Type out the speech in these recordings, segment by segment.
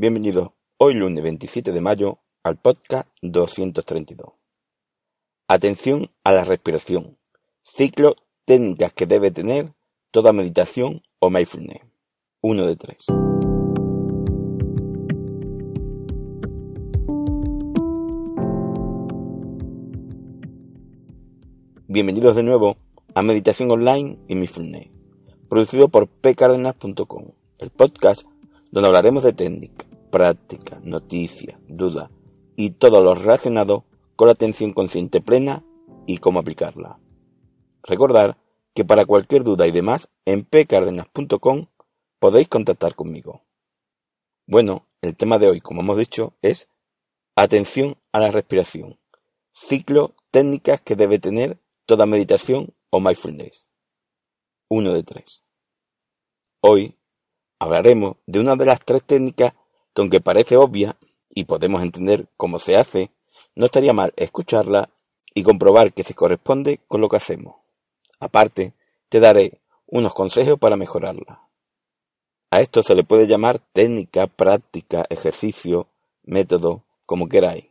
Bienvenidos hoy lunes 27 de mayo al podcast 232. Atención a la respiración. Ciclo técnicas que debe tener toda meditación o mindfulness. Uno de tres. Bienvenidos de nuevo a Meditación Online y Mindfulness, producido por pcardenas.com, el podcast donde hablaremos de técnica, práctica, noticia, duda y todo lo relacionado con la atención consciente plena y cómo aplicarla. Recordar que para cualquier duda y demás en pcardenas.com podéis contactar conmigo. Bueno, el tema de hoy, como hemos dicho, es atención a la respiración. Ciclo, técnicas que debe tener toda meditación o mindfulness. Uno de tres. Hoy hablaremos de una de las tres técnicas que aunque parece obvia y podemos entender cómo se hace, no estaría mal escucharla y comprobar que se corresponde con lo que hacemos. Aparte, te daré unos consejos para mejorarla. A esto se le puede llamar técnica, práctica, ejercicio, método, como queráis.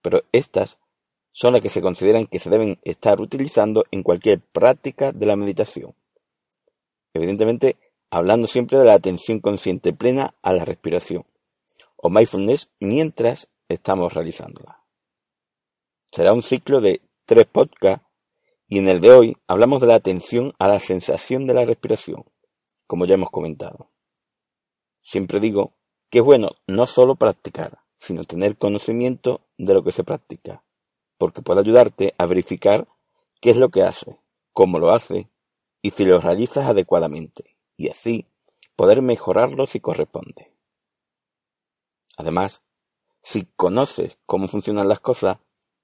Pero estas son las que se consideran que se deben estar utilizando en cualquier práctica de la meditación. Evidentemente, hablando siempre de la atención consciente plena a la respiración, o mindfulness mientras estamos realizándola. Será un ciclo de tres podcasts y en el de hoy hablamos de la atención a la sensación de la respiración, como ya hemos comentado. Siempre digo que es bueno no solo practicar, sino tener conocimiento de lo que se practica, porque puede ayudarte a verificar qué es lo que hace, cómo lo hace y si lo realizas adecuadamente y así poder mejorarlo si corresponde. Además, si conoces cómo funcionan las cosas,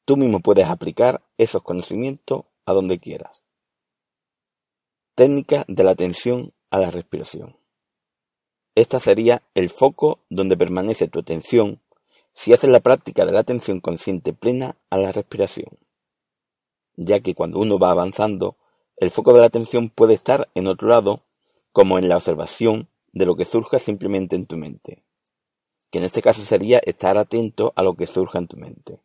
tú mismo puedes aplicar esos conocimientos a donde quieras. Técnica de la atención a la respiración. Esta sería el foco donde permanece tu atención si haces la práctica de la atención consciente plena a la respiración, ya que cuando uno va avanzando, el foco de la atención puede estar en otro lado como en la observación de lo que surja simplemente en tu mente, que en este caso sería estar atento a lo que surja en tu mente,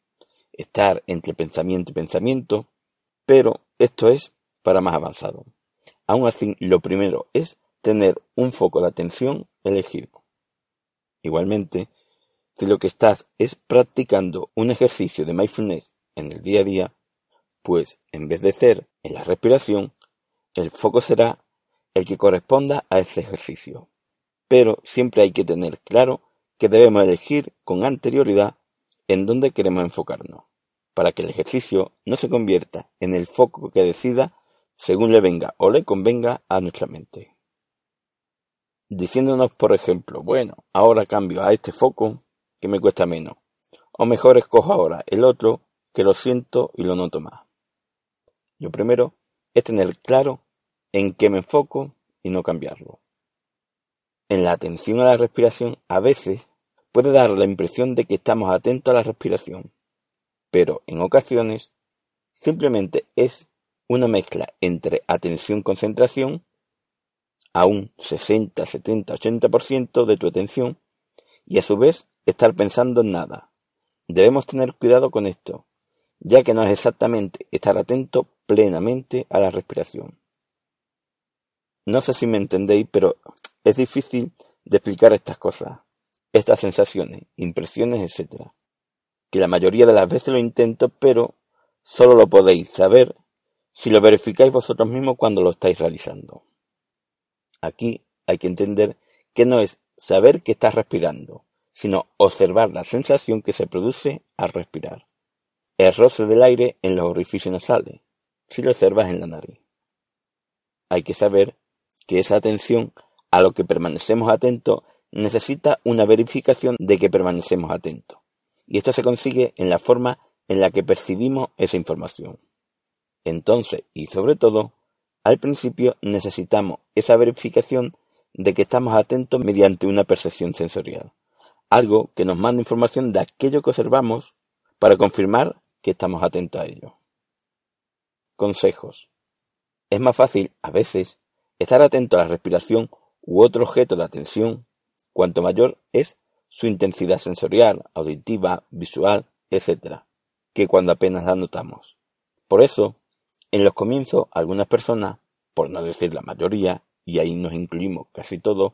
estar entre pensamiento y pensamiento, pero esto es para más avanzado. Aún así, lo primero es tener un foco de atención elegido. Igualmente, si lo que estás es practicando un ejercicio de mindfulness en el día a día, pues en vez de ser en la respiración, el foco será el que corresponda a ese ejercicio. Pero siempre hay que tener claro que debemos elegir con anterioridad en dónde queremos enfocarnos, para que el ejercicio no se convierta en el foco que decida según le venga o le convenga a nuestra mente. Diciéndonos, por ejemplo, bueno, ahora cambio a este foco que me cuesta menos, o mejor escojo ahora el otro que lo siento y lo noto más. Lo primero es tener claro en qué me enfoco y no cambiarlo. En la atención a la respiración a veces puede dar la impresión de que estamos atentos a la respiración, pero en ocasiones simplemente es una mezcla entre atención-concentración, a un 60, 70, 80% de tu atención, y a su vez estar pensando en nada. Debemos tener cuidado con esto, ya que no es exactamente estar atento plenamente a la respiración. No sé si me entendéis, pero es difícil de explicar estas cosas, estas sensaciones, impresiones, etc. Que la mayoría de las veces lo intento, pero solo lo podéis saber si lo verificáis vosotros mismos cuando lo estáis realizando. Aquí hay que entender que no es saber que estás respirando, sino observar la sensación que se produce al respirar. El roce del aire en los orificios nasales, si lo observas en la nariz. Hay que saber que esa atención a lo que permanecemos atentos necesita una verificación de que permanecemos atentos. Y esto se consigue en la forma en la que percibimos esa información. Entonces, y sobre todo, al principio necesitamos esa verificación de que estamos atentos mediante una percepción sensorial, algo que nos manda información de aquello que observamos para confirmar que estamos atentos a ello. Consejos. Es más fácil, a veces, Estar atento a la respiración u otro objeto de atención cuanto mayor es su intensidad sensorial, auditiva, visual, etc., que cuando apenas la notamos. Por eso, en los comienzos, algunas personas, por no decir la mayoría, y ahí nos incluimos casi todos,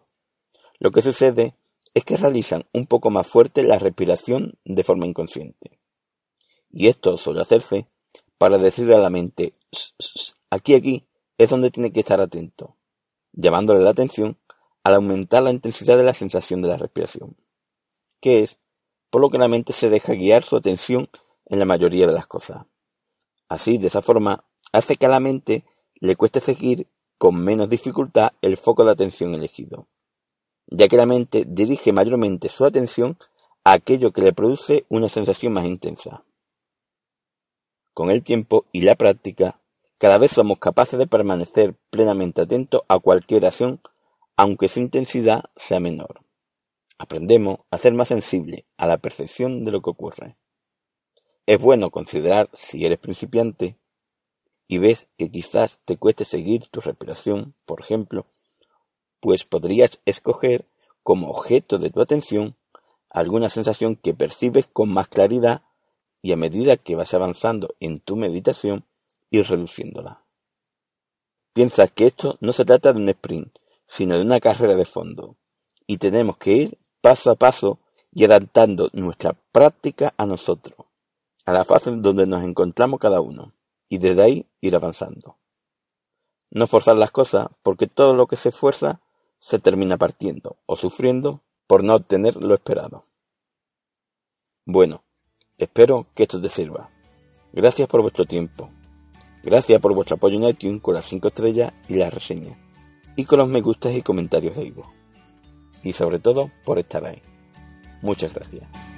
lo que sucede es que realizan un poco más fuerte la respiración de forma inconsciente. Y esto suele hacerse para decirle a la mente, aquí, aquí, es donde tiene que estar atento, llamándole la atención al aumentar la intensidad de la sensación de la respiración, que es por lo que la mente se deja guiar su atención en la mayoría de las cosas. Así, de esa forma, hace que a la mente le cueste seguir con menos dificultad el foco de atención elegido, ya que la mente dirige mayormente su atención a aquello que le produce una sensación más intensa. Con el tiempo y la práctica, cada vez somos capaces de permanecer plenamente atentos a cualquier acción, aunque su intensidad sea menor. Aprendemos a ser más sensibles a la percepción de lo que ocurre. Es bueno considerar, si eres principiante, y ves que quizás te cueste seguir tu respiración, por ejemplo, pues podrías escoger como objeto de tu atención alguna sensación que percibes con más claridad y a medida que vas avanzando en tu meditación, ir reduciéndola. Piensa que esto no se trata de un sprint, sino de una carrera de fondo, y tenemos que ir paso a paso y adaptando nuestra práctica a nosotros, a la fase donde nos encontramos cada uno, y desde ahí ir avanzando. No forzar las cosas, porque todo lo que se esfuerza se termina partiendo o sufriendo por no obtener lo esperado. Bueno, Espero que esto te sirva. Gracias por vuestro tiempo. Gracias por vuestro apoyo en iTunes con las 5 estrellas y las reseñas. Y con los me gustas y comentarios de Ivo. Y sobre todo por estar ahí. Muchas gracias.